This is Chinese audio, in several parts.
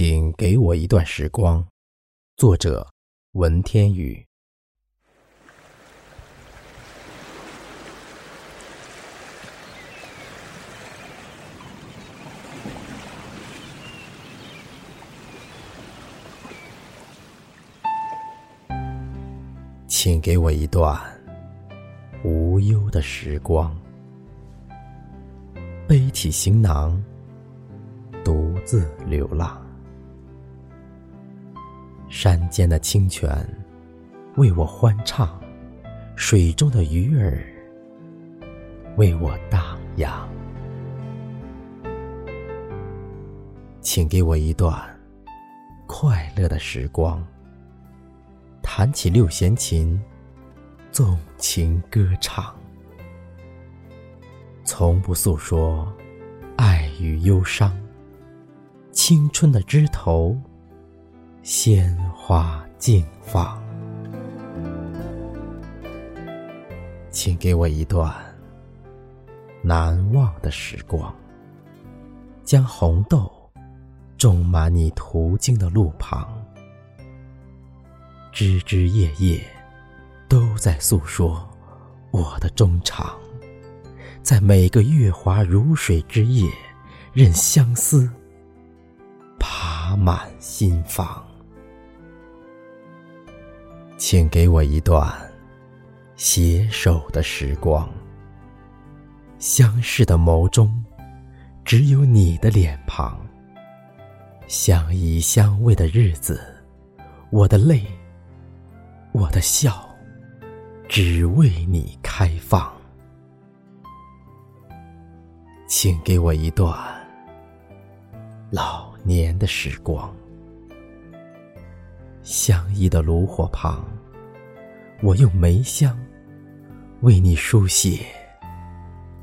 请给我一段时光。作者：文天宇。请给我一段无忧的时光。背起行囊，独自流浪。山间的清泉为我欢唱，水中的鱼儿为我荡漾。请给我一段快乐的时光。弹起六弦琴，纵情歌唱。从不诉说爱与忧伤，青春的枝头，鲜花竞放。请给我一段难忘的时光，将红豆种满你途经的路旁，枝枝叶叶都在诉说我的衷肠。在每个月华如水之夜，任相思爬满心房。请给我一段携手的时光。相视的眸中，只有你的脸庞。相依相偎的日子，我的泪，我的笑，只为你开放。请给我一段老年的时光，相依的炉火旁，我用梅香为你书写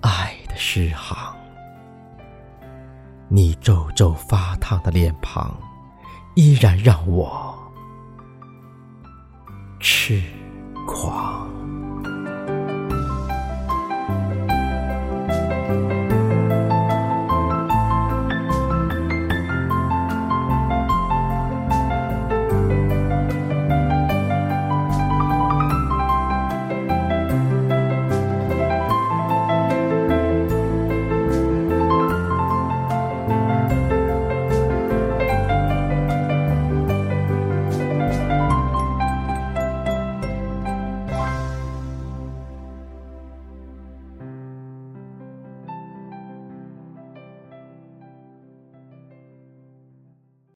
爱的诗行。你皱皱发烫的脸庞，依然让我痴狂。